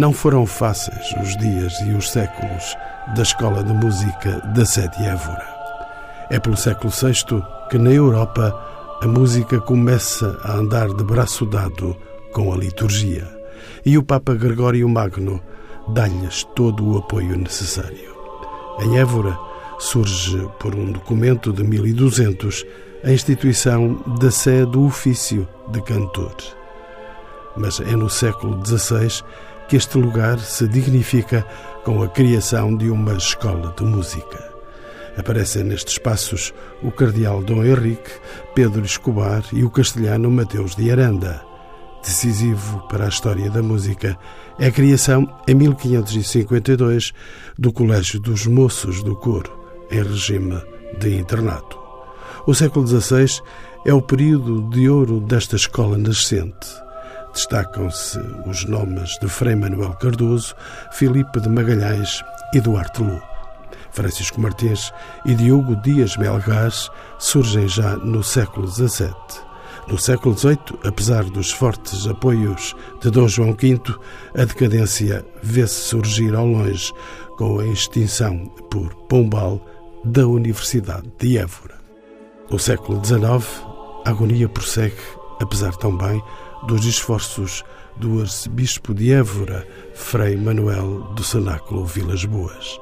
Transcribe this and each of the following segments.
Não foram fáceis os dias e os séculos da Escola de Música da Sede Évora. É pelo século VI que na Europa a música começa a andar de braço dado com a liturgia e o Papa Gregório Magno dá-lhes todo o apoio necessário. Em Évora surge, por um documento de 1200, a instituição da Sé do Ofício de Cantor. Mas é no século XVI que este lugar se dignifica com a criação de uma escola de música. Aparecem nestes espaços o cardeal Dom Henrique, Pedro Escobar e o castelhano Mateus de Aranda. Decisivo para a história da música é a criação, em 1552, do Colégio dos Moços do Coro, em regime de internato. O século XVI é o período de ouro desta escola nascente Destacam-se os nomes de Frei Manuel Cardoso, Filipe de Magalhães e Duarte Lu. Francisco Martins e Diogo Dias Melgás surgem já no século XVII. No século XVIII, apesar dos fortes apoios de Dom João V, a decadência vê-se surgir ao longe com a extinção por Pombal da Universidade de Évora. No século XIX, a agonia prossegue, apesar também dos esforços do arcebispo de Évora, Frei Manuel do Cenáculo Vilas Boas.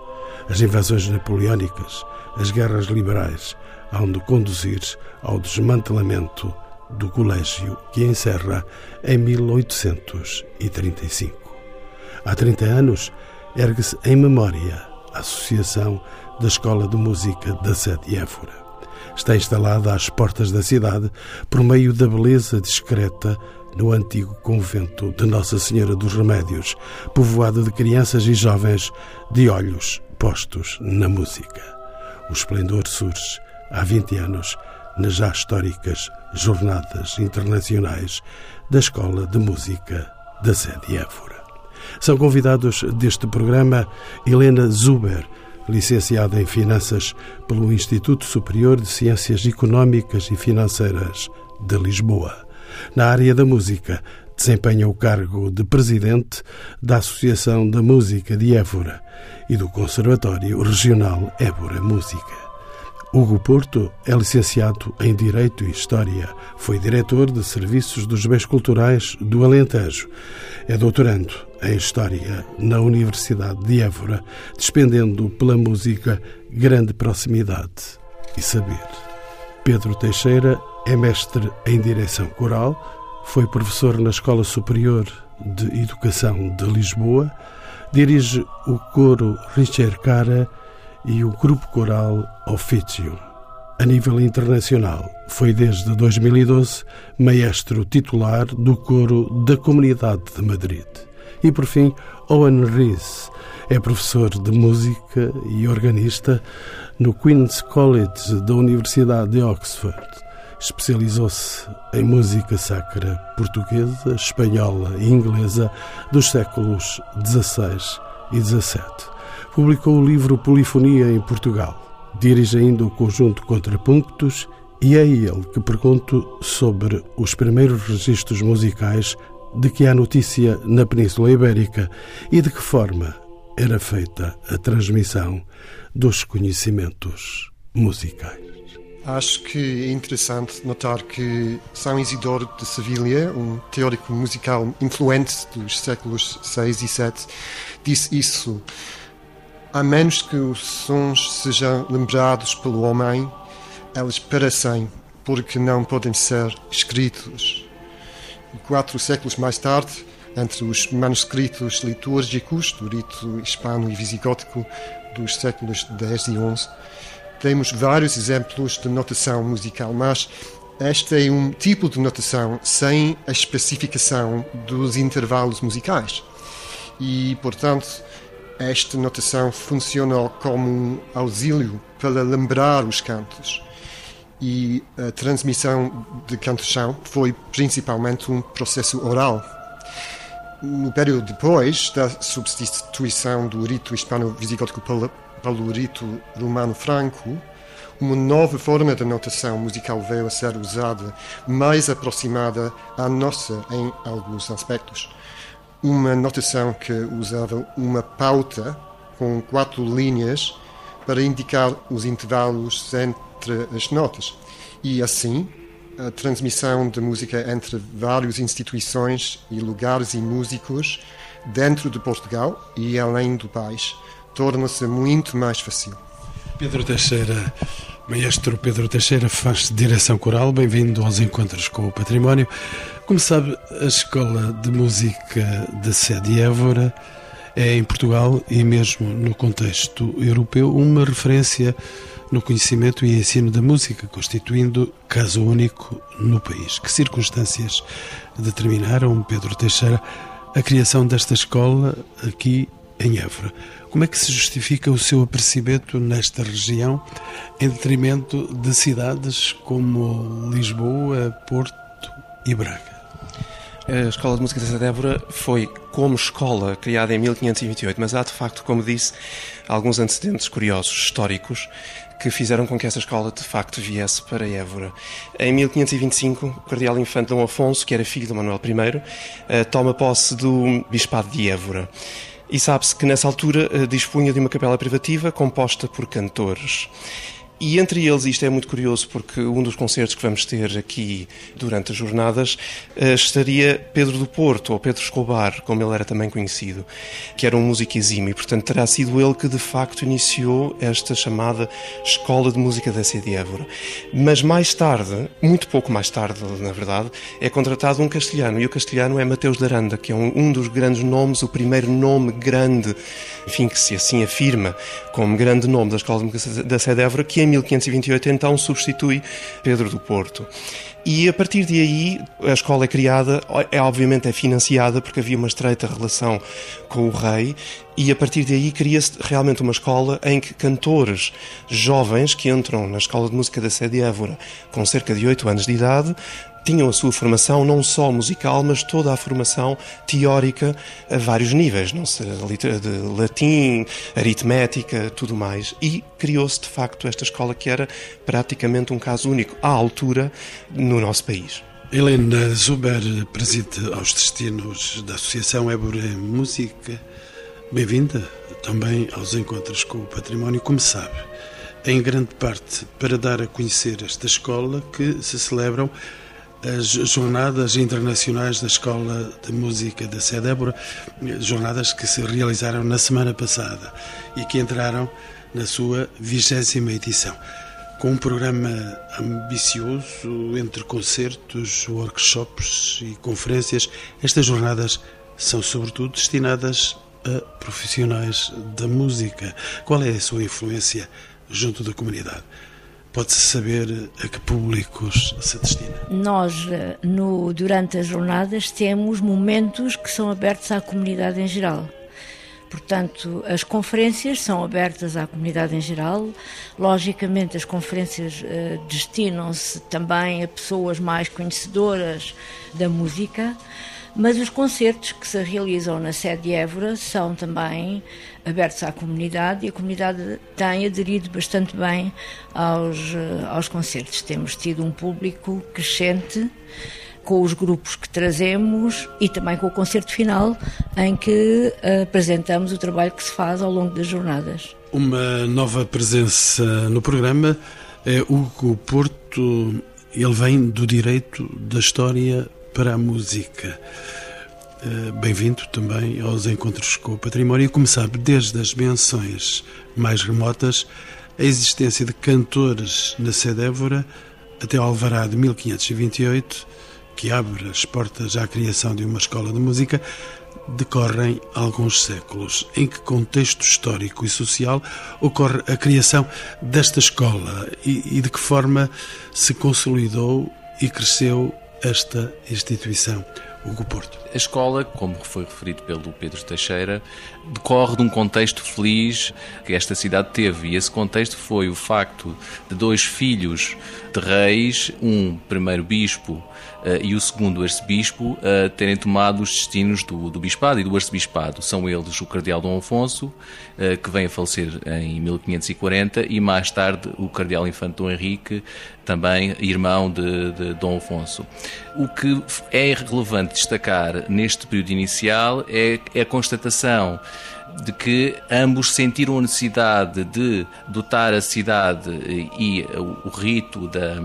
As invasões napoleónicas, as guerras liberais, hão de conduzir ao desmantelamento do colégio que encerra em 1835. Há 30 anos, ergue-se em memória a Associação da Escola de Música da Sede Évora. Está instalada às portas da cidade por meio da beleza discreta no antigo convento de Nossa Senhora dos Remédios, povoado de crianças e jovens de olhos postos na música. O esplendor surge há 20 anos nas já históricas Jornadas Internacionais da Escola de Música da Sede Évora. São convidados deste programa Helena Zuber, licenciada em Finanças pelo Instituto Superior de Ciências Económicas e Financeiras de Lisboa. Na área da música, desempenha o cargo de presidente da Associação da Música de Évora e do Conservatório Regional Évora Música. Hugo Porto é licenciado em Direito e História. Foi diretor de Serviços dos Bens Culturais do Alentejo. É doutorando em História na Universidade de Évora, despendendo pela música grande proximidade e saber. Pedro Teixeira é mestre em direção coral, foi professor na Escola Superior de Educação de Lisboa, dirige o coro Richard Cara e o grupo coral Officium. A nível internacional, foi desde 2012 maestro titular do coro da Comunidade de Madrid. E por fim, Owen Rees é professor de música e organista no Queen's College da Universidade de Oxford especializou-se em música sacra portuguesa, espanhola e inglesa dos séculos XVI e XVII. Publicou o livro Polifonia em Portugal. Dirige ainda o conjunto Contrapunctos e é ele que pergunto sobre os primeiros registros musicais de que há notícia na Península Ibérica e de que forma era feita a transmissão dos conhecimentos musicais. Acho que é interessante notar que São Isidoro de Sevilha, um teórico musical influente dos séculos 6 e 7, disse isso. A menos que os sons sejam lembrados pelo homem, eles perecem, porque não podem ser escritos. Quatro séculos mais tarde, entre os manuscritos litúrgicos do rito hispano e visigótico dos séculos X e XI. Temos vários exemplos de notação musical, mas este é um tipo de notação sem a especificação dos intervalos musicais. E, portanto, esta notação funciona como um auxílio para lembrar os cantos. E a transmissão de canto-chão foi principalmente um processo oral. No período depois da substituição do rito hispano-visigótico pelo rito romano-franco, uma nova forma de notação musical veio a ser usada, mais aproximada à nossa em alguns aspectos. Uma notação que usava uma pauta com quatro linhas para indicar os intervalos entre as notas. E assim, a transmissão de música entre várias instituições e lugares e músicos dentro de Portugal e além do país torna-se muito mais fácil. Pedro Teixeira, maestro Pedro Teixeira, faz direção coral, bem-vindo aos Encontros com o Património. Como sabe, a Escola de Música da Sede Évora é em Portugal e mesmo no contexto europeu uma referência no conhecimento e ensino da música, constituindo caso único no país. Que circunstâncias determinaram, Pedro Teixeira, a criação desta escola aqui em Évora? Como é que se justifica o seu aparecimento nesta região em detrimento de cidades como Lisboa, Porto e Braga? A Escola de Música de Évora foi, como escola, criada em 1528, mas há de facto, como disse, alguns antecedentes curiosos, históricos, que fizeram com que essa escola de facto viesse para Évora. Em 1525, o cardeal infante Dom Afonso, que era filho de Manuel I, eh, toma posse do bispado de Évora. E sabe-se que nessa altura eh, dispunha de uma capela privativa composta por cantores. E entre eles, isto é muito curioso, porque um dos concertos que vamos ter aqui durante as jornadas eh, estaria Pedro do Porto, ou Pedro Escobar, como ele era também conhecido, que era um músico exímio, e portanto terá sido ele que de facto iniciou esta chamada Escola de Música da Sede Évora. Mas mais tarde, muito pouco mais tarde, na verdade, é contratado um castelhano, e o castelhano é Mateus de Aranda, que é um, um dos grandes nomes, o primeiro nome grande, enfim, que se assim afirma como grande nome da Escola de Música da Sede Évora, que 1528 então substitui Pedro do Porto. E a partir de aí a escola é criada, é obviamente é financiada porque havia uma estreita relação com o rei e a partir de aí cria-se realmente uma escola em que cantores jovens que entram na escola de música da Sede Évora com cerca de 8 anos de idade tinham a sua formação não só musical, mas toda a formação teórica a vários níveis, não sei, de latim, aritmética, tudo mais. E criou-se de facto esta escola que era praticamente um caso único à altura no nosso país. Helena Zuber preside aos destinos da Associação Évora Música. Bem-vinda também aos encontros com o património, como sabe, em grande parte para dar a conhecer esta escola que se celebram as Jornadas Internacionais da Escola de Música da Cedébora, jornadas que se realizaram na semana passada e que entraram na sua vigésima edição. Com um programa ambicioso entre concertos, workshops e conferências, estas jornadas são sobretudo destinadas a profissionais da música. Qual é a sua influência junto da comunidade? Pode-se saber a que públicos se destina? Nós, eh, no, durante as jornadas, temos momentos que são abertos à comunidade em geral. Portanto, as conferências são abertas à comunidade em geral. Logicamente, as conferências uh, destinam-se também a pessoas mais conhecedoras da música. Mas os concertos que se realizam na sede de Évora são também abertos à comunidade e a comunidade tem aderido bastante bem aos, eh, aos concertos. Temos tido um público crescente com os grupos que trazemos e também com o concerto final, em que apresentamos o trabalho que se faz ao longo das jornadas. Uma nova presença no programa é Hugo Porto. Ele vem do direito da história para a música. Eh, bem-vindo também aos encontros com o património. Como sabe, desde as menções mais remotas, a existência de cantores na Évora até ao Alvará de 1528, que abre as portas à criação de uma escola de música, decorrem alguns séculos. Em que contexto histórico e social ocorre a criação desta escola e, e de que forma se consolidou e cresceu esta instituição? Hugo Porto. A escola, como foi referido pelo Pedro Teixeira, decorre de um contexto feliz que esta cidade teve. E esse contexto foi o facto de dois filhos de reis, um primeiro bispo e o segundo arcebispo, uh, terem tomado os destinos do, do bispado e do arcebispado. São eles o cardeal Dom Afonso, uh, que vem a falecer em 1540, e mais tarde o cardeal Infante Dom Henrique, também irmão de, de Dom Afonso. O que é relevante destacar neste período inicial é, é a constatação de que ambos sentiram a necessidade de dotar a cidade e o rito da,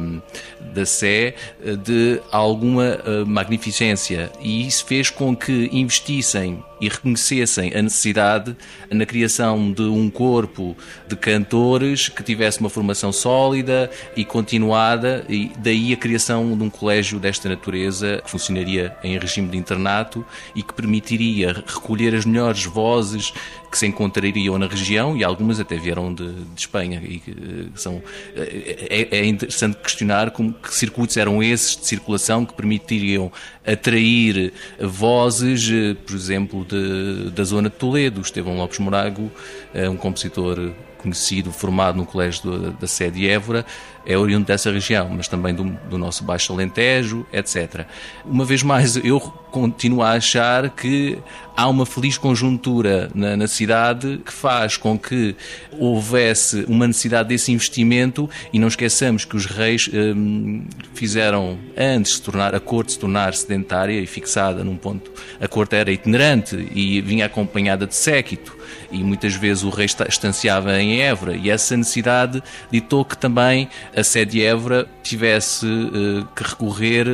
da Sé de alguma eh, magnificência. E isso fez com que investissem e reconhecessem a necessidade na criação de um corpo de cantores que tivesse uma formação sólida e continuada, e daí a criação de um colégio desta natureza que funcionaria em regime de internato e que permitiria recolher as melhores vozes que se encontrariam na região e algumas até vieram de, de Espanha e eh, são é, é, interessante questionar como que circuitos eram esses de circulação que permitiriam atrair vozes, eh, por exemplo, de, da zona de Toledo. Estevão Lopes Morago, é um compositor conhecido, formado no Colégio da Sede de Évora, é oriundo dessa região, mas também do, do, nosso Baixo Alentejo, etc. Uma vez mais, eu continuo a achar que há uma feliz conjuntura na, na cidade que faz com que houvesse uma necessidade desse investimento e não esqueçamos que os reis hum, fizeram, antes de tornar a corte se tornar sedentária e fixada num ponto, a corte era itinerante e vinha acompanhada de séquito e muitas vezes o rei estanciava em Évora e essa necessidade ditou que também a sede de Évora tivesse uh, que recorrer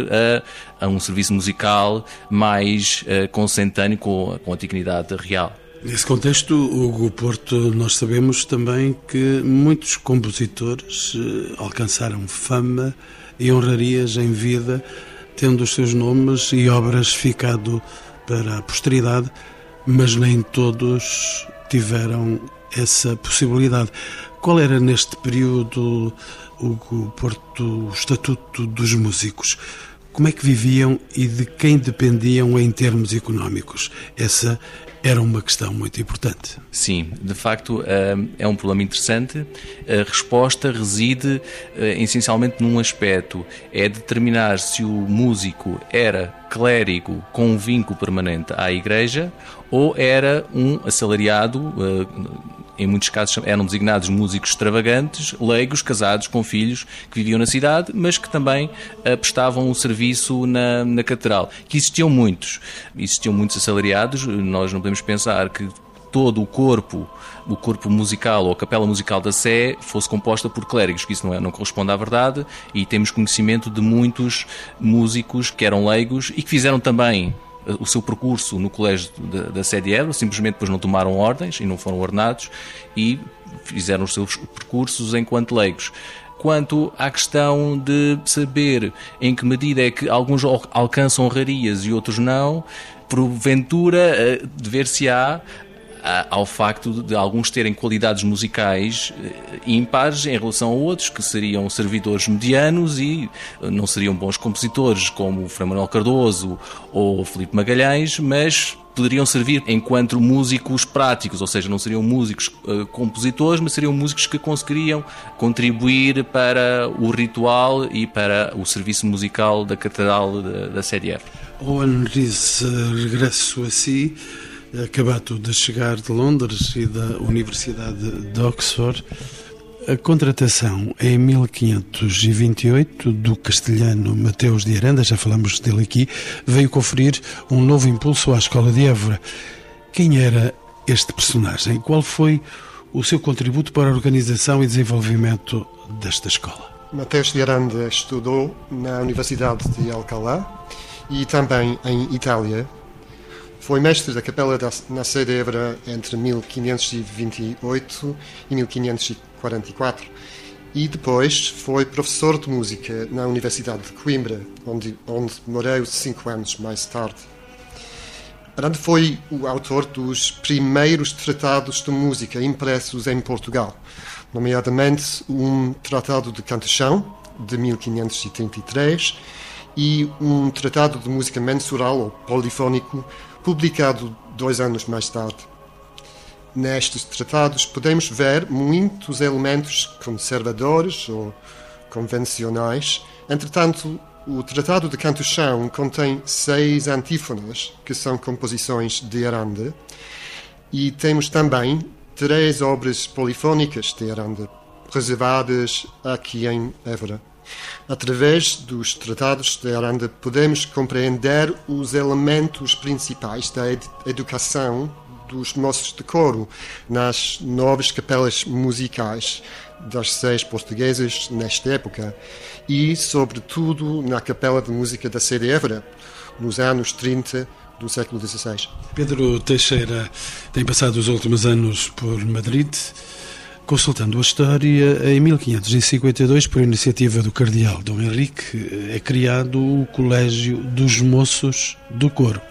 a, a, um serviço musical mais uh, consentâneo com, com a dignidade real. Nesse contexto, Hugo Porto, nós sabemos também que muitos compositores uh, alcançaram fama e honrarias em vida, tendo os seus nomes e obras ficado para a posteridade, mas nem todos tiveram essa possibilidade. Qual era neste período o Porto, o estatuto dos músicos? Como é que viviam e de quem dependiam em termos económicos? Essa era uma questão muito importante. Sim, de facto eh, é um problema interessante. A resposta reside eh, essencialmente num aspecto: é determinar se o músico era clérigo com um vínculo permanente à Igreja ou era um assalariado eh, em muitos casos eram designados músicos extravagantes, leigos, casados, com filhos, que viviam na cidade, mas que também prestavam um serviço na, na catedral. Que existiam muitos. Existiam muitos assalariados, nós não podemos pensar que todo o corpo, o corpo musical ou a capela musical da Sé fosse composta por clérigos, que isso não, é, não corresponde à verdade, e temos conhecimento de muitos músicos que eram leigos e que fizeram também o seu percurso no colégio da, da sede Évora, simplesmente depois não tomaram ordens e não foram ordenados e fizeram os seus percursos enquanto leigos. Quanto à questão de saber em que medida é que alguns alcançam honrarias e outros não, porventura eh, dever-se-á ao facto de alguns terem qualidades musicais eh, ímpares em relação a outros, que seriam servidores medianos e eh, não seriam bons compositores, como o Frei Manuel Cardoso ou o Filipe Magalhães, mas poderiam servir enquanto músicos práticos, ou seja, não seriam músicos uh, compositores, mas seriam músicos que conseguiriam contribuir para o ritual e para o serviço musical da Catedral da, da CDF. Owen Rees, regresso a si acabado de chegar de Londres e da Universidade de Oxford. A contratação em 1528 do castelhano Mateus de Aranda, já falamos dele aqui, veio conferir um novo impulso à Escola de Évora. Quem era este personagem? Qual foi o seu contributo para a organização e desenvolvimento desta escola? Mateus de Aranda estudou na Universidade de Alcalá e também em Itália foi mestre da Capela da, na Évora entre 1528 e 1544 e depois foi professor de música na Universidade de Coimbra, onde, onde morei cinco anos mais tarde. Aranda foi o autor dos primeiros tratados de música impressos em Portugal, nomeadamente um tratado de canto-chão, de 1533, e um tratado de música mensural ou polifónico, publicado dois anos mais tarde. Nestes tratados podemos ver muitos elementos conservadores ou convencionais. Entretanto, o Tratado de Canto-Chão contém seis antífonas, que são composições de Aranda, e temos também três obras polifónicas de Aranda, reservadas aqui em Évora. Através dos tratados de Aranda, podemos compreender os elementos principais da ed educação dos moços de coro nas novas capelas musicais das seis portuguesas nesta época e, sobretudo, na capela de música da Sede Évora, nos anos 30 do século XVI. Pedro Teixeira tem passado os últimos anos por Madrid Consultando a história, em 1552, por iniciativa do cardeal Dom Henrique, é criado o Colégio dos Moços do Coro,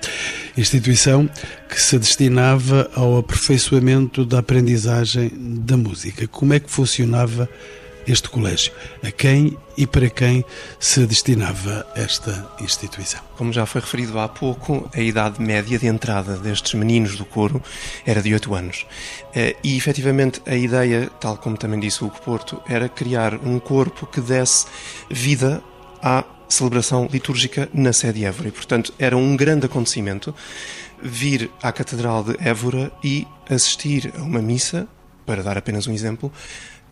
instituição que se destinava ao aperfeiçoamento da aprendizagem da música. Como é que funcionava este colégio? A quem e para quem se destinava esta instituição? Como já foi referido há pouco, a idade média de entrada destes meninos do coro era de 8 anos. Eh, e efetivamente a ideia, tal como também disse o Porto, era criar um corpo que desse vida à celebração litúrgica na sede de Évora. E, portanto, era um grande acontecimento vir à Catedral de Évora e assistir a uma missa, para dar apenas um exemplo,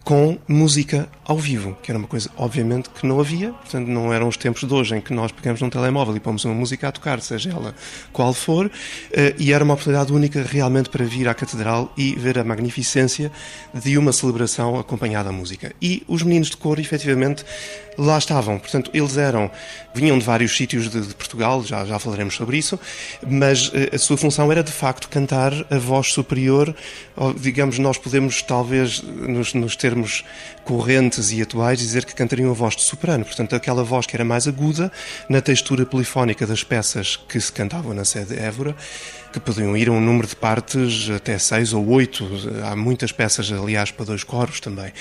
com música ao vivo, que era uma coisa, obviamente, que não havia, portanto, não eram os tempos de hoje em que nós pegamos num telemóvel e pomos uma música a tocar, seja ela qual for, eh, e era uma oportunidade única realmente para vir à Catedral e ver a magnificência de uma celebração acompanhada à música. E os meninos de cor, efetivamente, lá estavam. Portanto, eles eram, vinham de vários sítios de, de Portugal, já, já falaremos sobre isso, mas uh, a sua função era de facto cantar a voz superior, ou, digamos, nós podemos talvez, nos, nos termos correntes e atuais, dizer que cantariam a voz de soprano, portanto, aquela voz que era mais aguda na textura polifónica das peças que se cantavam na sede de Évora, que podiam ir a um número de partes até seis ou oito. Há muitas peças, aliás, para dois coros também.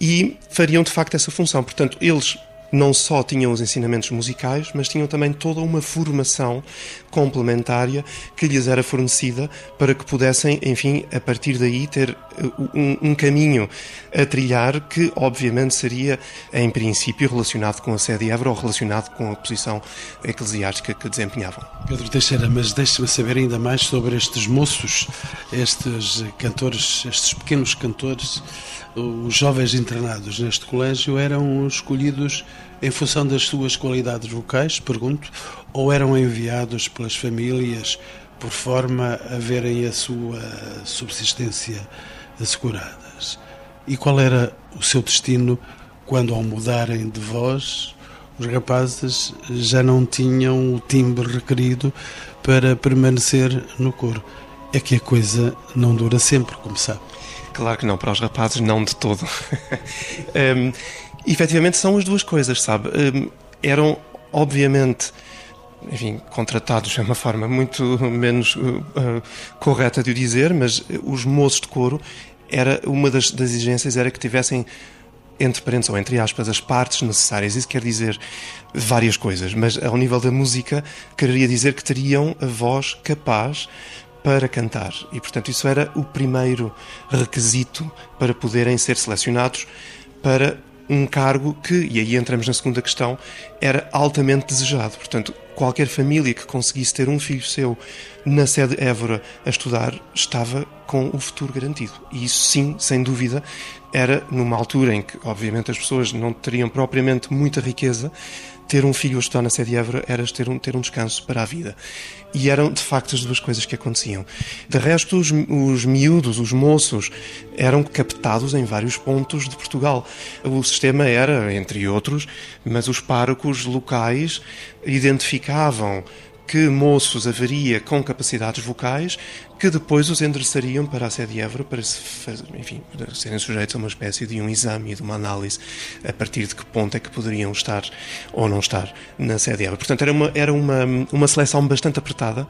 E fariam de facto essa função. Portanto, eles não só tinham os ensinamentos musicais, mas tinham também toda uma formação complementária que lhes era fornecida para que pudessem, enfim, a partir daí ter uh, um, um caminho a trilhar que, obviamente, seria, em princípio, relacionado com a sede de Évora ou relacionado com a posição eclesiástica que desempenhavam. Pedro Teixeira, mas deixe-me saber ainda mais sobre estes moços, estes cantores, estes pequenos cantores os jovens internados neste colégio eram escolhidos em função das suas qualidades vocais, pergunto, ou eram enviados pelas famílias por forma a verem a sua subsistência asseguradas? E qual era o seu destino quando, ao mudarem de voz, os rapazes já não tinham o timbre requerido para permanecer no coro? É que a coisa não dura sempre, como sabe. Claro que não, para os rapazes não de todo. um, efetivamente são as duas coisas, sabe? Um, eram, obviamente, enfim, contratados é uma forma muito menos uh, uh, correta de o dizer, mas os moços de coro, era, uma das, das exigências era que tivessem entre parênteses ou entre aspas, as partes necessárias. Isso quer dizer várias coisas, mas ao nível da música, quereria dizer que teriam a voz capaz para cantar. E, portanto, isso era o primeiro requisito para poderem ser selecionados para um cargo que, e aí entramos na segunda questão, era altamente desejado. Portanto, qualquer família que conseguisse ter um filho seu na sede Évora a estudar estava com o futuro garantido. E isso, sim, sem dúvida, era numa altura em que, obviamente, as pessoas não teriam propriamente muita riqueza, ter um filho a estudar na sede de Évora era ter um, ter um descanso para a vida. E eram, de facto, as duas coisas que aconteciam. De resto, os, os miúdos, os moços, eram captados em vários pontos de Portugal. O sistema era, entre outros, mas os párocos locais identificavam que moços haveria com capacidades vocais que depois os endereçariam para a sede de Évora para, se fazer, enfim, serem sujeitos a uma espécie de um exame e de uma análise a partir de que ponto é que poderiam estar ou não estar na sede de Évora. Portanto, era uma, era uma, uma seleção bastante apertada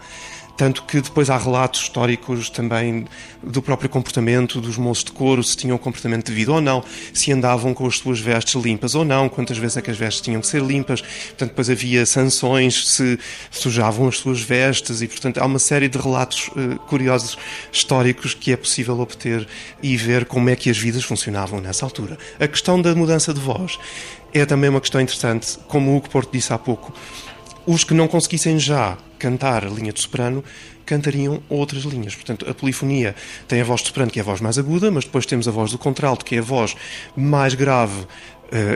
tanto que depois há relatos históricos também do próprio comportamento dos moços de couro, se tinham comportamento devido ou não, se andavam com as suas vestes limpas ou não, quantas vezes é que as vestes tinham que ser limpas. Portanto, depois havia sanções se sujavam as suas vestes e, portanto, há uma série de relatos uh, curiosos históricos que é possível obter e ver como é que as vidas funcionavam nessa altura. A questão da mudança de voz é também uma questão interessante, como o Hugo Porto disse há pouco. Os que não conseguissem já cantar a linha de soprano, cantariam outras linhas. Portanto, a polifonia tem a voz de soprano, que é a voz mais aguda, mas depois temos a voz do contralto, que é a voz mais grave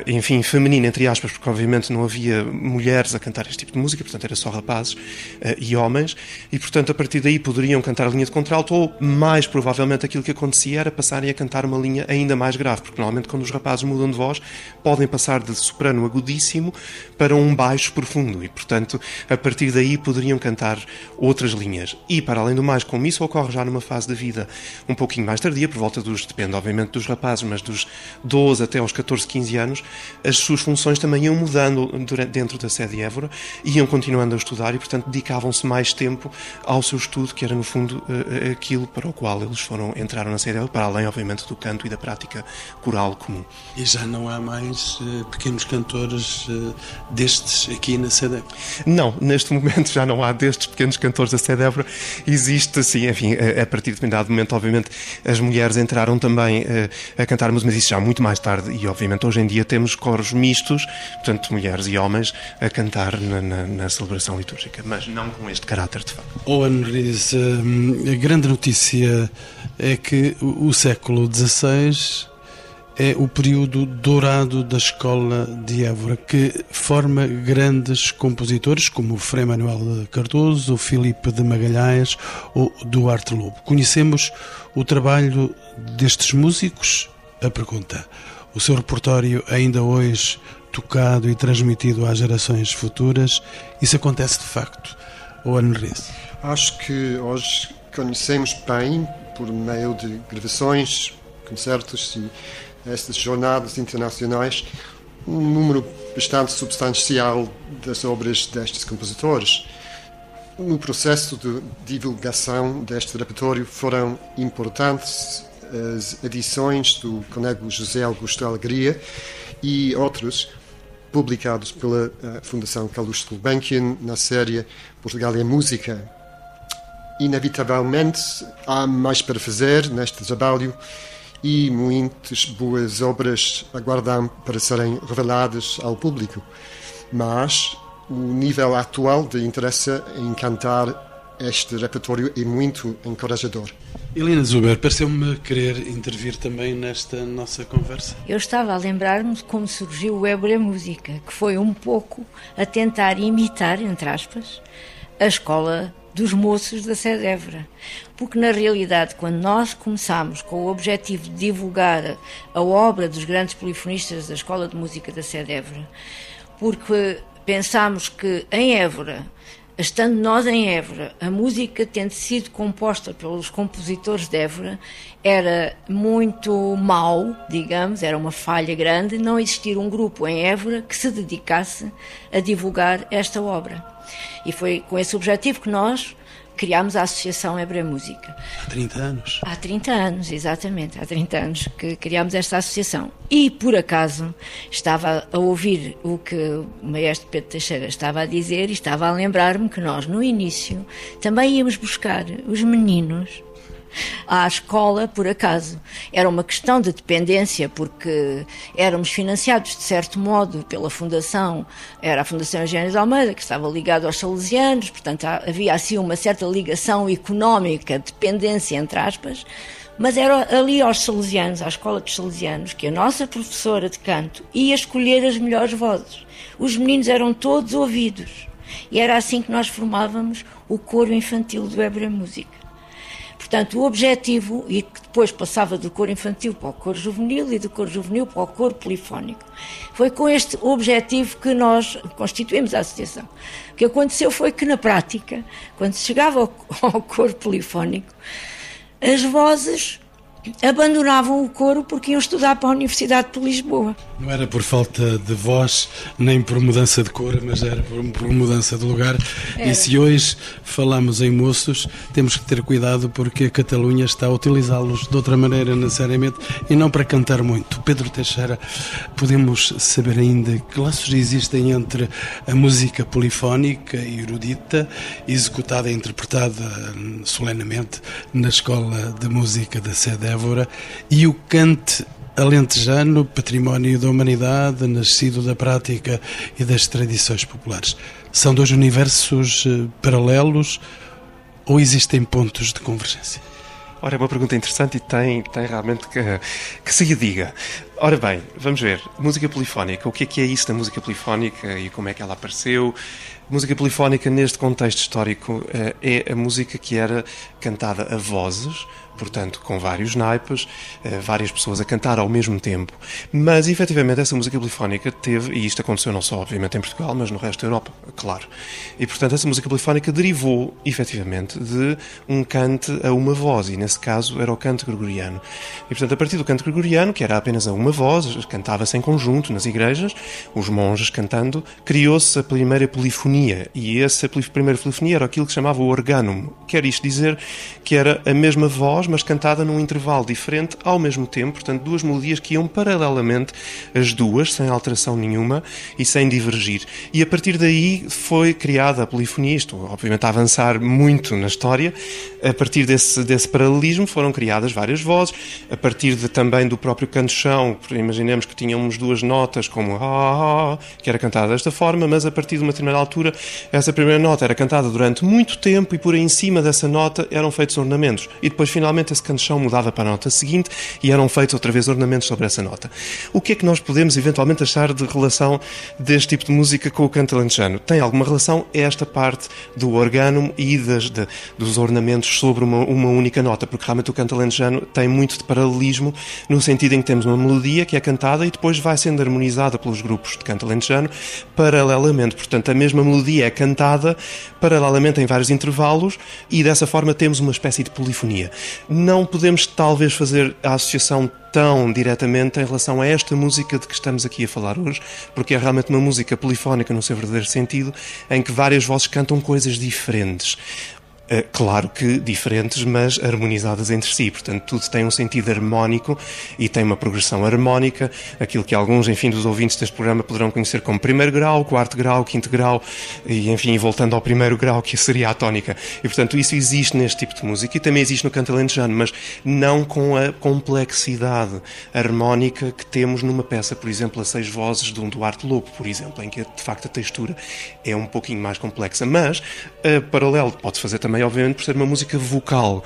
enfim, feminina, entre aspas, porque obviamente não havia mulheres a cantar este tipo de música, portanto era só rapazes uh, e homens, e portanto a partir daí poderiam cantar a linha de contralto, ou mais provavelmente aquilo que acontecia era passarem a cantar uma linha ainda mais grave, porque normalmente quando os rapazes mudam de voz, podem passar de soprano agudíssimo para um baixo profundo, e portanto a partir daí poderiam cantar outras linhas. E para além do mais, como isso ocorre já numa fase da vida um pouquinho mais tardia, por volta dos, depende obviamente dos rapazes, mas dos 12 até aos 14, 15 anos, anos, as suas funções também iam mudando dentro da sede Évora, iam continuando a estudar e, portanto, dedicavam-se mais tempo ao seu estudo, que era, no fundo, eh, eh, aquilo para o qual eles foram entraram na sede Évora, para além, obviamente, do canto e da prática coral comum. E já não há mais uh, pequenos cantores destes aqui na sede Évora? Não, neste momento já não há destes pequenos cantores da sede Évora. Existe, assim, enfim, a, partir de determinado momento, obviamente, as mulheres entraram também a cantar, mas isso já muito mais tarde e, obviamente, hoje em dia dia temos coros mistos, portanto, mulheres e homens a cantar na, na, na celebração litúrgica, mas não com este caráter de facto. Owen Rees, hum, a grande notícia é que o século XVI é o período dourado da escola de Évora, que forma grandes compositores como Frei Manuel Cardoso, o Filipe de Magalhães ou Duarte Lobo. Conhecemos o trabalho destes músicos? A pergunta o seu repertório ainda hoje tocado e transmitido às gerações futuras. Isso acontece de facto, ou Reis? Acho que hoje conhecemos bem, por meio de gravações, concertos e estas jornadas internacionais, um número bastante substancial das obras destes compositores. No processo de divulgação deste repertório foram importantes as edições do conego José Augusto Alegria e outros publicados pela eh, Fundação Calouste Gulbenkian na série Portugal é Música. Inevitavelmente há mais para fazer neste trabalho e muitas boas obras aguardam para serem reveladas ao público. Mas o nível atual de interesse em cantar este repertório é muito encorajador. Helena Zuber, pareceu-me querer intervir também nesta nossa conversa. Eu estava a lembrar-me de como surgiu o Ébora Música, que foi um pouco a tentar imitar, entre aspas, a escola dos moços da sede Évora. Porque, na realidade, quando nós começámos com o objetivo de divulgar a obra dos grandes polifonistas da Escola de Música da sede Évora, porque pensámos que em Évora Estando nós em Évora, a música tendo sido composta pelos compositores de Évora, era muito mau, digamos, era uma falha grande não existir um grupo em Évora que se dedicasse a divulgar esta obra. E foi com esse objetivo que nós criámos a Associação Hebra Música. Há 30 anos? Há 30 anos, exatamente. Há 30 anos que criámos esta associação. E, por acaso, estava a ouvir o que o maestro Pedro Teixeira estava a dizer e estava a lembrar-me que nós, no início, também íamos buscar os meninos à escola por acaso. Era uma questão de dependência, porque éramos financiados, de certo modo, pela Fundação, era a Fundação Eugênio de Almeida, que estava ligado aos salesianos, portanto havia assim uma certa ligação económica, dependência, entre aspas, mas era ali aos salesianos, à escola dos salesianos, que a nossa professora de canto ia escolher as melhores vozes. Os meninos eram todos ouvidos. E era assim que nós formávamos o coro infantil do Hebra Música. Portanto, o objetivo, e que depois passava do coro infantil para o coro juvenil e do coro juvenil para o coro polifónico, foi com este objetivo que nós constituímos a associação. O que aconteceu foi que, na prática, quando se chegava ao, ao coro polifónico, as vozes abandonavam o coro porque iam estudar para a Universidade de Lisboa. Não era por falta de voz, nem por mudança de cor, mas era por, por mudança de lugar. Era. E se hoje falamos em moços, temos que ter cuidado porque a Catalunha está a utilizá-los de outra maneira necessariamente e não para cantar muito. Pedro Teixeira, podemos saber ainda que laços existem entre a música polifónica e erudita, executada e interpretada solenemente na Escola de Música da Sede Évora, e o cante alentejano, património da humanidade, nascido da prática e das tradições populares. São dois universos eh, paralelos ou existem pontos de convergência? Ora, é uma pergunta interessante e tem, tem realmente que, que se diga. Ora bem, vamos ver. Música polifónica. O que é que é isso da música polifónica e como é que ela apareceu? Música polifónica, neste contexto histórico, eh, é a música que era cantada a vozes, portanto, com vários naipes, eh, várias pessoas a cantar ao mesmo tempo. Mas, efetivamente, essa música polifónica teve, e isto aconteceu não só, obviamente, em Portugal, mas no resto da Europa, claro. E, portanto, essa música polifónica derivou, efetivamente, de um cante a uma voz, e nesse caso era o canto gregoriano. E, portanto, a partir do canto gregoriano, que era apenas a uma voz, cantava-se em conjunto nas igrejas, os monges cantando, criou-se a primeira polifonia, e essa primeira polifonia era aquilo que se chamava o organum. Quer isto dizer que era a mesma voz, mas cantada num intervalo diferente ao mesmo tempo, portanto, duas melodias que iam paralelamente, as duas, sem alteração nenhuma e sem divergir. E a partir daí foi criada a polifonia, isto obviamente a avançar muito na história, a partir desse, desse paralelismo foram criadas várias vozes, a partir de, também do próprio canto-chão, imaginemos que tínhamos duas notas como ah, que era cantada desta forma, mas a partir de uma determinada altura, essa primeira nota era cantada durante muito tempo e por em cima dessa nota eram feitos ornamentos. E depois, finalmente, normalmente esse canchão mudava para a nota seguinte e eram feitos outra vez ornamentos sobre essa nota. O que é que nós podemos eventualmente achar de relação deste tipo de música com o canto alentejano? Tem alguma relação? É esta parte do organum e das, de, dos ornamentos sobre uma, uma única nota, porque realmente o canto alentejano tem muito de paralelismo no sentido em que temos uma melodia que é cantada e depois vai sendo harmonizada pelos grupos de canto alentejano paralelamente. Portanto, a mesma melodia é cantada paralelamente em vários intervalos e dessa forma temos uma espécie de polifonia não podemos talvez fazer a associação tão diretamente em relação a esta música de que estamos aqui a falar hoje, porque é realmente uma música polifónica no seu verdadeiro sentido, em que várias vozes cantam coisas diferentes. Eh, claro que diferentes, mas harmonizadas entre si. Portanto, tudo tem um sentido harmónico e tem uma progressão harmónica, aquilo que alguns, enfim, dos ouvintes deste programa poderão conhecer como primeiro grau, quarto grau, quinto grau, e, enfim, voltando ao primeiro grau, que seria a tónica. E, portanto, isso existe neste tipo de música e também existe no canto alentejano, mas não com a complexidade harmónica que temos numa peça, por exemplo, a seis vozes de um Duarte Lobo, por exemplo, em que, de facto, a textura é um pouquinho mais complexa. Mas, a paralelo, pode-se fazer também também, obviamente, por ser uma música vocal.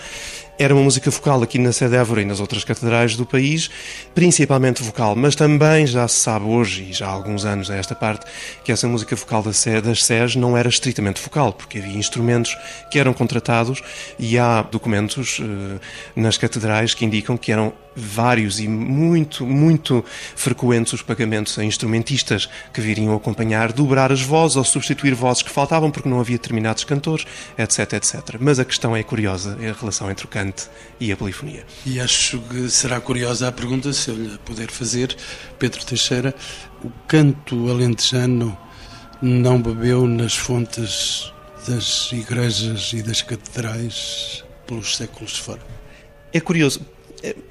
Era uma música vocal aqui na Sede Évora e nas outras catedrais do país, principalmente vocal, mas também já se sabe hoje, e já há alguns anos a esta parte, que essa música vocal das SES não era estritamente vocal, porque havia instrumentos que eram contratados e há documentos uh, nas catedrais que indicam que eram vários e muito, muito frequentes os pagamentos a instrumentistas que viriam acompanhar, dobrar as vozes ou substituir vozes que faltavam porque não havia determinados cantores, etc, etc. Mas a questão é curiosa, é a relação entre o cante e a polifonia. E acho que será curiosa a pergunta, se eu lhe puder fazer, Pedro Teixeira, o canto alentejano não bebeu nas fontes das igrejas e das catedrais pelos séculos de fora? É curioso,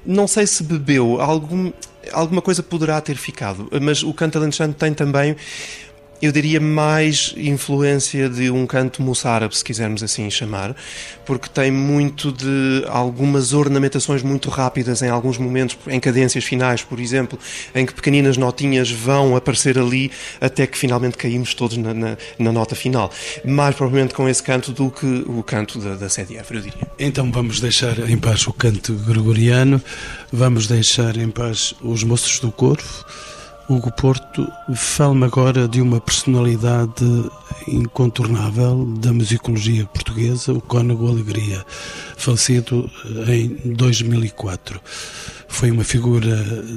não sei se bebeu, algum, alguma coisa poderá ter ficado, mas o canto alentejano tem também eu diria mais influência de um canto moçárabe, se quisermos assim chamar, porque tem muito de algumas ornamentações muito rápidas em alguns momentos, em cadências finais, por exemplo, em que pequeninas notinhas vão aparecer ali até que finalmente caímos todos na, na, na nota final. Mais provavelmente com esse canto do que o canto da, da Sede eu diria. Então vamos deixar em paz o canto gregoriano, vamos deixar em paz os moços do corvo Hugo Porto, fala-me agora de uma personalidade incontornável da musicologia portuguesa, o Cónego Alegria, falecido em 2004. Foi uma figura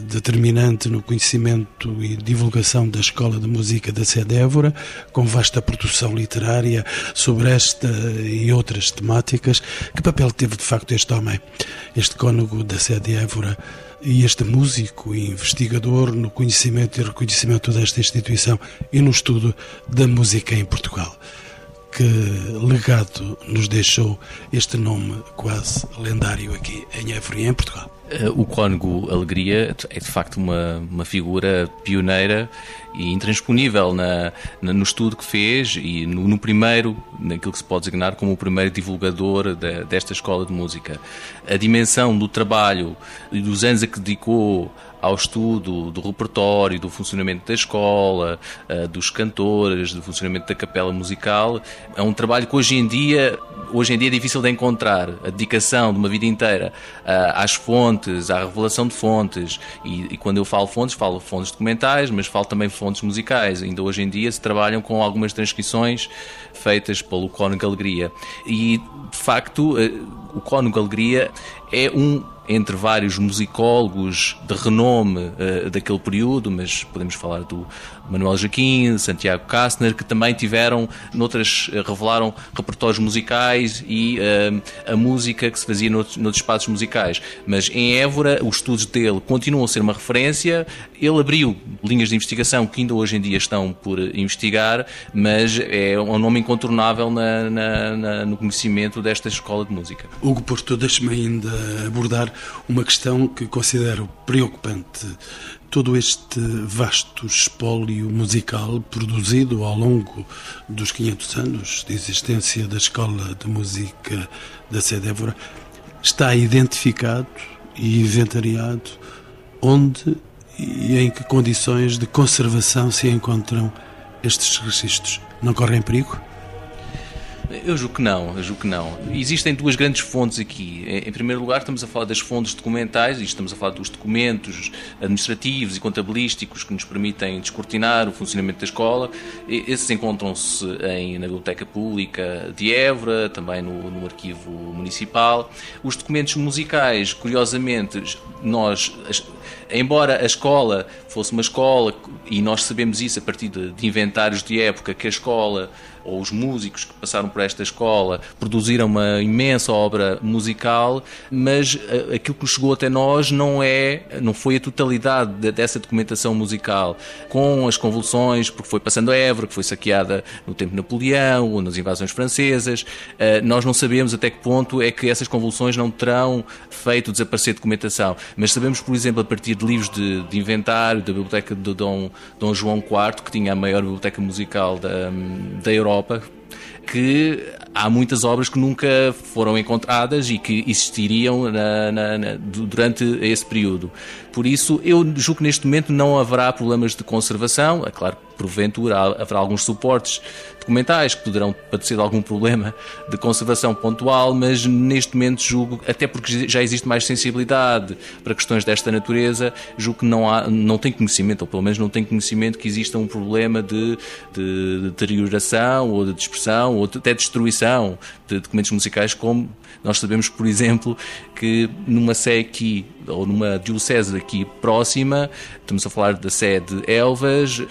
determinante no conhecimento e divulgação da Escola de Música da Sede Évora, com vasta produção literária sobre esta e outras temáticas. Que papel teve de facto este homem, este cônego da Sede Évora? E este músico e investigador no conhecimento e reconhecimento desta instituição e no estudo da música em Portugal. Que legado nos deixou este nome quase lendário aqui em Évora e em Portugal? Eh, o Cónigo Alegria é de facto uma, uma figura pioneira e intransponível na, na, no estudo que fez e no, no, primeiro, naquilo que se pode designar como o primeiro divulgador de, desta escola de música. A dimensão do trabalho e dos anos a que dedicou ao estudo do repertório, do funcionamento da escola, eh, dos cantores, do funcionamento da capela musical. É um trabalho que hoje em dia, hoje em dia é difícil de encontrar. A dedicação de uma vida inteira eh, às fontes, à revelação de fontes. E, e quando eu falo fontes, falo fontes documentais, mas falo também fontes musicais. Ainda hoje em dia se trabalham com algumas transcrições feitas pelo Cónigo Alegria. E, de facto, eh, o Cónigo Alegria é um entre vários musicólogos de renome uh, daquele período, mas podemos falar do Manuel Jaquim, Santiago Kastner, que também tiveram, noutras, uh, revelaram repertórios musicais e uh, a música que se fazia noutros, noutros espaços musicais. Mas em Évora, os estudos dele continuam a ser uma referência. Ele abriu linhas de investigação que ainda hoje em dia estão por investigar, mas é um nome incontornável na, na, na, no conhecimento desta escola de música. Hugo Porto, deixe-me ainda abordar uma questão que considero preocupante. Todo este vasto espólio musical produzido ao longo dos 500 anos de existência da Escola de Música da Cedévora está identificado e inventariado onde e em que condições de conservação se encontram estes registros. Não correm perigo? Eu julgo que não, eu julgo que não. Existem duas grandes fontes aqui. Em primeiro lugar, estamos a falar das fontes documentais, e estamos a falar dos documentos administrativos e contabilísticos que nos permitem descortinar o funcionamento da escola. Esses encontram-se na Biblioteca Pública de Évora, também no, no Arquivo Municipal. Os documentos musicais, curiosamente, nós embora a escola fosse uma escola, e nós sabemos isso a partir de, de, inventários de época, que a escola ou os músicos que passaram por esta escola produziram uma imensa obra musical, mas eh, aquilo que chegou até nós não é, não foi a totalidade dessa documentação musical, com as convulsões, porque foi passando a Évora, que foi saqueada no tempo de Napoleão ou nas invasões francesas, eh, nós não sabemos até que ponto é que essas convulsões não terão feito desaparecer documentação, mas sabemos, por exemplo, a partir de livros de, de inventário da biblioteca de Dom, Dom João IV, que tinha a maior biblioteca musical da, da Europa, que há muitas obras que nunca foram encontradas e que existiriam na, na, na, durante esse período. Por isso, eu julgo que neste momento não haverá problemas de conservação. É claro que, porventura, haverá alguns suportes documentais que poderão padecer de algum problema de conservação pontual, mas neste momento julgo, até porque já existe mais sensibilidade para questões desta natureza, julgo que não, há, não tem conhecimento, ou pelo menos não tem conhecimento que exista um problema de, de deterioração ou de dispersão ou até destruição de documentos musicais, como nós sabemos, por exemplo, que numa aqui, ou numa diocese aqui próxima, estamos a falar da sede de Elvas,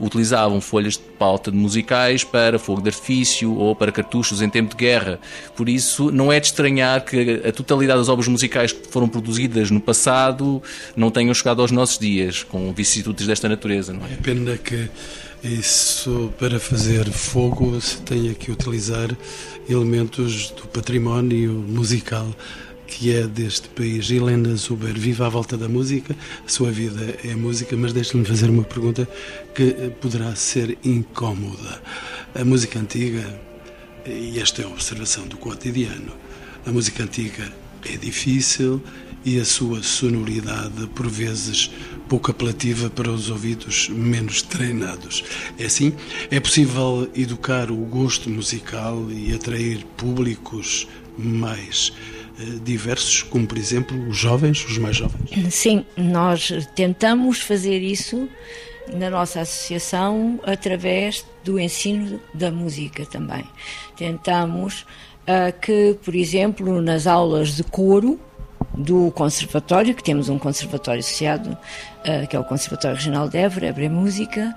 utilizavam folhas de pauta de musicais para fogo de artifício ou para cartuchos em tempo de guerra. Por isso, não é de estranhar que a totalidade das obras musicais que foram produzidas no passado não tenham chegado aos nossos dias, com vicissitudes desta natureza. Não é? é pena que isso, para fazer fogo, se tenha que utilizar elementos do património musical que é deste país. Helena Zuber vive à volta da música, a sua vida é música, mas deixe-me fazer uma pergunta que poderá ser incómoda. A música antiga, e esta é a observação do cotidiano, a música antiga é difícil e a sua sonoridade, por vezes, pouco apelativa para os ouvidos menos treinados. É assim? É possível educar o gosto musical e atrair públicos mais diversos, como por exemplo os jovens, os mais jovens? Sim, nós tentamos fazer isso na nossa associação através do ensino da música também. Tentamos uh, que, por exemplo, nas aulas de coro do conservatório, que temos um conservatório associado, uh, que é o Conservatório Regional de Évora, Évora Música,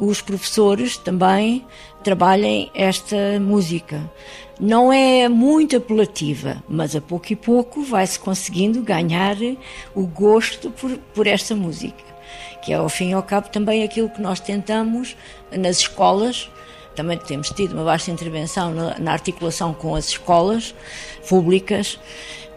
os professores também trabalhem esta música. Não é muito apelativa, mas a pouco e pouco vai-se conseguindo ganhar o gosto por, por esta música que é ao fim e ao cabo também aquilo que nós tentamos nas escolas. Também temos tido uma vasta intervenção na, na articulação com as escolas públicas,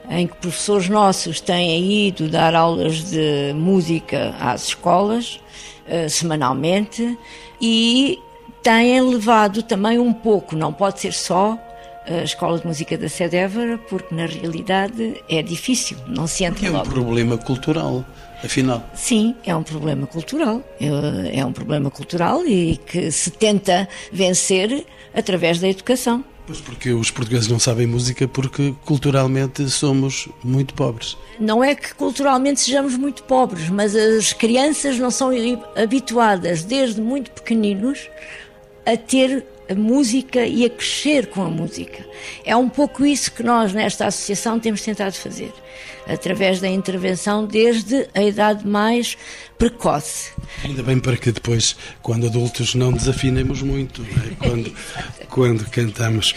em que professores nossos têm ido dar aulas de música às escolas uh, semanalmente e têm levado também um pouco, não pode ser só a Escola de Música da Évora, porque na realidade é difícil, não se entra É um logo. problema cultural afinal. Sim, é um problema cultural. É, é um problema cultural e que se tenta vencer através da educação. Pois porque os portugueses não sabem música porque culturalmente somos muito pobres. Não é que culturalmente sejamos muito pobres, mas as crianças não são habituadas desde muito pequeninos a ter a música e a crescer com a música. É um pouco isso que nós nesta associação temos tentado fazer através da intervenção desde a idade mais precoce. Ainda bem para que depois, quando adultos, não desafinemos muito, é? quando, quando cantamos.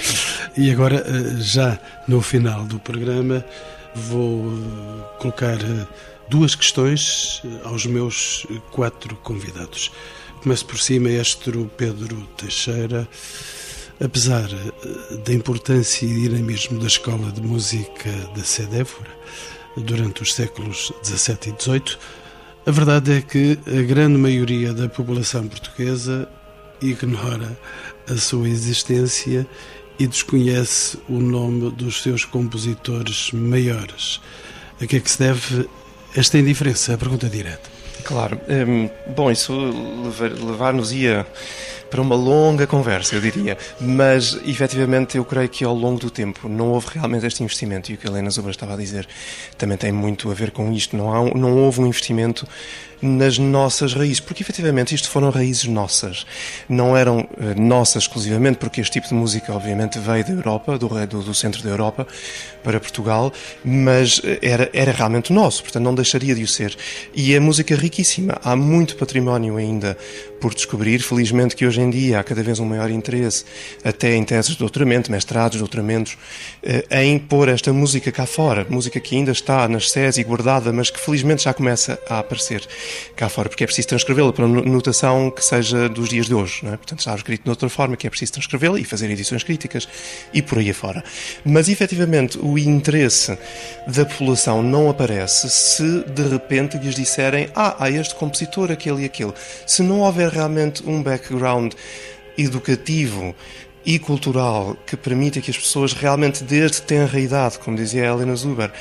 E agora, eh, já no final do programa, vou eh, colocar eh, duas questões aos meus quatro convidados. Começo por si, maestro Pedro Teixeira. Apesar da importância e dinamismo da Escola de Música da Cedéfora, durante os séculos XVII e XVIII, a verdade é que a grande maioria da população portuguesa ignora a sua existência e desconhece o nome dos seus compositores maiores. A que é que se deve esta indiferença? A pergunta direta. Claro. Hum, bom, isso levar-nos-ia para uma longa conversa, eu diria. Mas, efetivamente, eu creio que ao longo do tempo não houve realmente este investimento. E o que a Helena Zuber estava a dizer também tem muito a ver com isto. Não, há, não houve um investimento nas nossas raízes, porque efetivamente isto foram raízes nossas, não eram uh, nossas exclusivamente, porque este tipo de música obviamente veio da Europa, do, do, do, centro da Europa, para Portugal, mas eh, era, era realmente nosso, portanto não deixaria de o ser. E é música riquíssima, há muito património ainda por descobrir, felizmente que hoje em dia há cada vez um maior interesse, até em teses de doutoramento, mestrados, doutoramentos, uh, em pôr esta música cá fora, música que ainda está nas SES e guardada, mas que felizmente já começa a aparecer cá fora, porque é preciso transcrevê-la para uma notação que seja dos dias de hoje. É? Portanto, está escrito de outra forma que é preciso transcrevê-la e fazer edições críticas e por aí afora. Mas, efetivamente, o interesse da população não aparece se de repente lhes disserem ah, há este compositor, aquele e aquele. Se não houver realmente um background educativo e cultural que permita que as pessoas realmente, desde tenra idade, como dizia a Helena Zuber,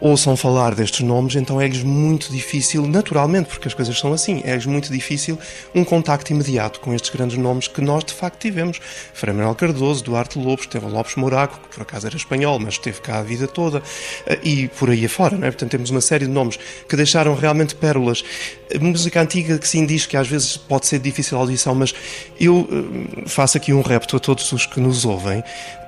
ouçam falar destes nomes, então é-lhes muito difícil, naturalmente, porque as coisas são assim, é-lhes muito difícil um contacto imediato com estes grandes nomes que nós de facto tivemos. Frei Manuel Cardoso, Duarte Lopes, teve Lopes Moraco, que por acaso era espanhol, mas esteve cá a vida toda, eh, e por aí afora, não é? Portanto, temos uma série de nomes que deixaram realmente pérolas. A música antiga que sim diz que às vezes pode ser difícil a audição, mas eu eh, faço aqui um repto a todos os que nos ouvem,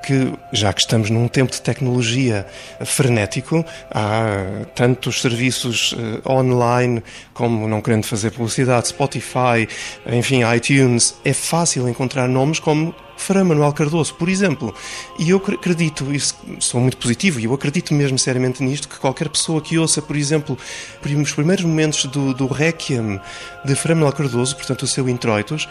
que, já que estamos num tempo de tecnologia frenético, há tantos serviços uh, online, como não querendo fazer publicidade, Spotify, enfim, iTunes, é fácil encontrar nomes como Frei Manuel Cardoso, por exemplo. E eu acredito, isso, sou muito positivo, e eu acredito mesmo seriamente nisto, que qualquer pessoa que ouça, por exemplo, os primeiros momentos do, do Requiem de Frei Manuel Cardoso, portanto o seu Introitos,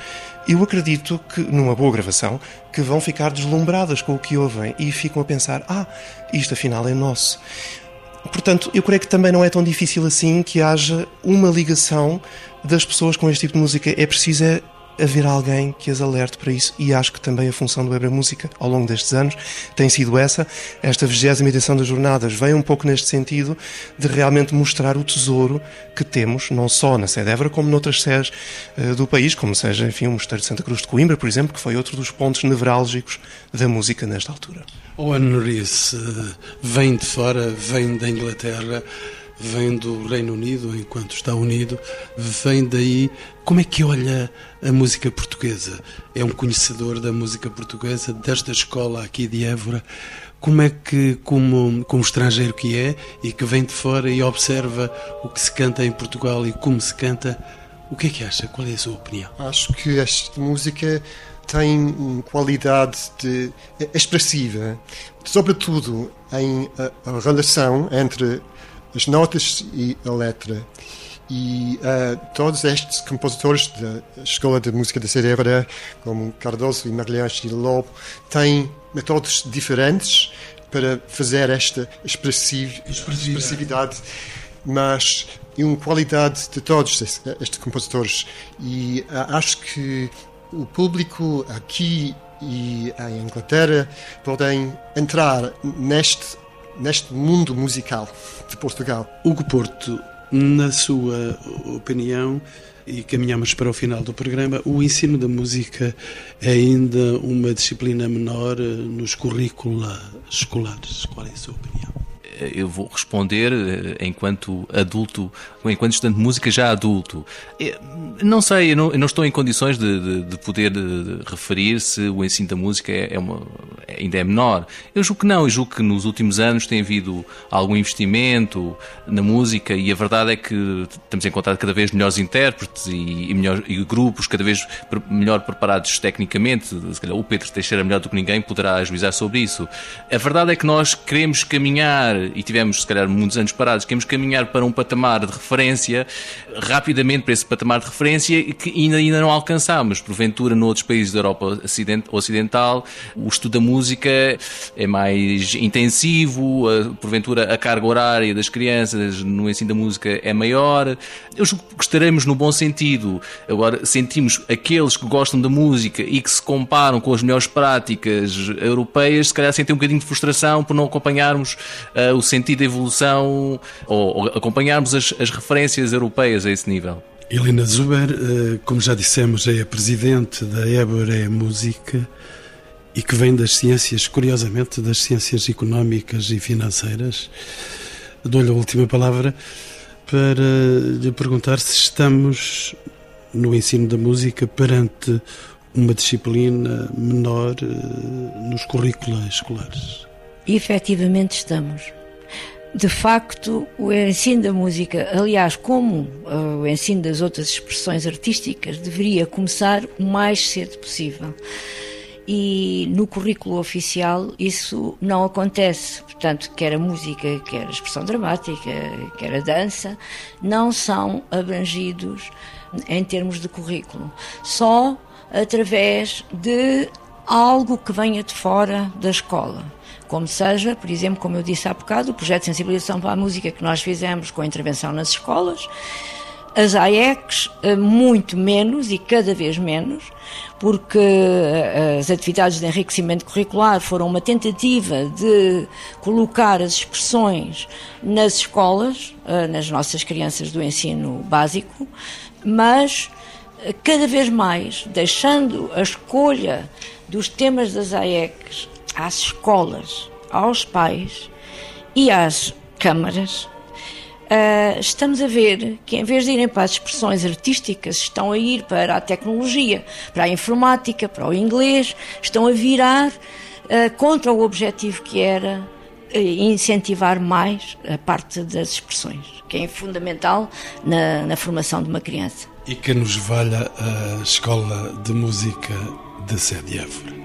eu acredito que, numa boa gravação, que vão ficar deslumbradas com o que ouvem e ficam a pensar, ah, isto afinal é nosso. Portanto, eu creio que também não é tão difícil assim que haja uma ligação das pessoas com este tipo de música. É preciso é haver alguém que as alerte para isso e acho que também a função do Ebra Música ao longo destes anos tem sido essa. Esta vigésima edição das jornadas vem um pouco neste sentido de realmente mostrar o tesouro que temos, não só na sede Évora, como noutras sedes uh, do país, como seja, enfim, o Mosteiro de Santa Cruz de Coimbra, por exemplo, que foi outro dos pontos nevrálgicos da música nesta altura. O uh, vem de fora, vem da Inglaterra, vem do Reino Unido, enquanto está unido, vem daí. Como é que olha a música portuguesa? É um conhecedor da música portuguesa, desta escola aqui de Évora. Como é que, como, como estrangeiro que é e que vem de fora e observa o que se canta em Portugal e como se canta, o que é que acha? Qual é a sua opinião? Acho que esta música tem qualidade de, expressiva, sobretudo em a, a relação entre as notas e a letra. E uh, todos estes compositores da Escola de Música da Cerebra, como Cardoso e Magalhães e Lobo, têm métodos diferentes para fazer esta expressividade, mas e uma qualidade de todos estes compositores. E uh, acho que o público aqui e em Inglaterra podem entrar neste neste mundo musical de Portugal. Hugo Porto, na sua opinião, e caminhamos para o final do programa, o ensino da música é ainda uma disciplina menor nos currículos escolares. Qual é a sua opinião? eu vou responder eh, enquanto adulto, enquanto estudante de música já adulto. Eh, não sei, eu não, eu não estou em condições de, de, de poder referir se o ensino da música é, é uma, ainda é menor. Eu julgo que não, eu julgo que nos últimos anos tem havido algum investimento na música e a verdade é que estamos a encontrar cada vez melhores intérpretes e, e, melhor, e grupos cada vez melhor preparados tecnicamente. Se calhar o Pedro Teixeira, melhor do que ninguém, poderá ajuizar sobre isso. A verdade é que nós queremos caminhar e tivemos, se calhar, muitos anos parados, queremos caminhar para um patamar de referência, rapidamente para esse patamar de referência, que ainda, ainda não alcançamos. Porventura, noutros países da Europa Ocidental, o estudo da música é mais intensivo, porventura, a carga horária das crianças no ensino da música é maior. Eu julgo que estaremos no bom sentido. Agora, sentimos aqueles que gostam da música e que se comparam com as melhores práticas europeias, se calhar sentem um bocadinho de frustração por não acompanharmos uh, o sentido da evolução ou, ou acompanharmos as, as, referências europeias a esse nível. Helena Zuber, uh, como já dissemos, é a presidente da Ébora Música e que vem das ciências, curiosamente, das ciências económicas e financeiras. Dou-lhe a última palavra para lhe perguntar se estamos no ensino da música perante uma disciplina menor uh, nos currículos escolares. Efetivamente estamos. De facto, o ensino da música, aliás, como uh, o ensino das outras expressões artísticas, deveria começar o mais cedo possível. E no currículo oficial isso não acontece. Portanto, quer a música, quer a expressão dramática, quer a dança, não são abrangidos em termos de currículo. Só através de algo que venha de fora da escola como seja, por exemplo, como eu disse há bocado, o projeto de sensibilização para a música que nós fizemos com a intervenção nas escolas, as AECs, eh, muito menos e cada vez menos, porque eh, as atividades de enriquecimento curricular foram uma tentativa de colocar as expressões nas escolas, eh, nas nossas crianças do ensino básico, mas cada vez mais deixando a escolha dos temas das AECs às escolas, aos pais e às câmaras, uh, estamos a ver que em vez de irem para as expressões artísticas, estão a ir para a tecnologia, para a informática, para o inglês, estão a virar uh, contra o objetivo que era uh, incentivar mais a parte das expressões, que é fundamental na, na formação de uma criança. E que nos valha a Escola de Música de Sede Évora.